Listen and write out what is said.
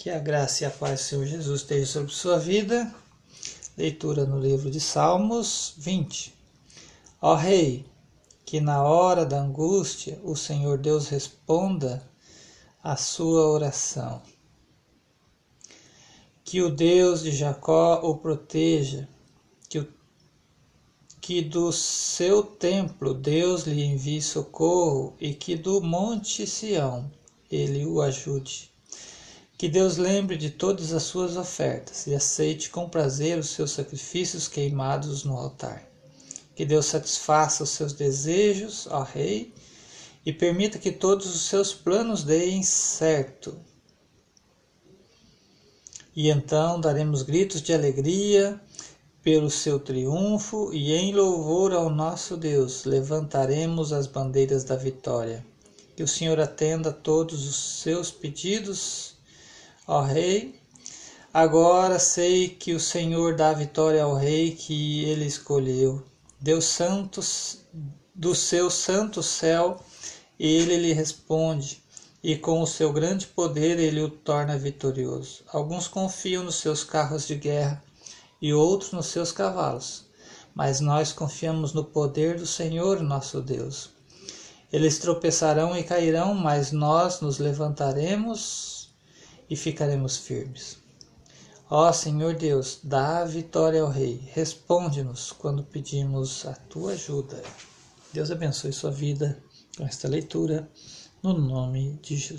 Que a graça e a paz do Senhor Jesus esteja sobre sua vida. Leitura no livro de Salmos 20. Ó Rei, que na hora da angústia o Senhor Deus responda a sua oração. Que o Deus de Jacó o proteja, que, o, que do seu templo Deus lhe envie socorro e que do monte Sião ele o ajude. Que Deus lembre de todas as suas ofertas e aceite com prazer os seus sacrifícios queimados no altar. Que Deus satisfaça os seus desejos, ó Rei, e permita que todos os seus planos deem certo. E então daremos gritos de alegria pelo seu triunfo e em louvor ao nosso Deus levantaremos as bandeiras da vitória. Que o Senhor atenda a todos os seus pedidos Ó Rei, agora sei que o Senhor dá vitória ao Rei que ele escolheu. Deus santos do seu santo céu, ele lhe responde, e com o seu grande poder ele o torna vitorioso. Alguns confiam nos seus carros de guerra e outros nos seus cavalos, mas nós confiamos no poder do Senhor nosso Deus. Eles tropeçarão e cairão, mas nós nos levantaremos e ficaremos firmes. Ó Senhor Deus, dá a vitória ao Rei, responde-nos quando pedimos a tua ajuda. Deus abençoe sua vida com esta leitura, no nome de Jesus.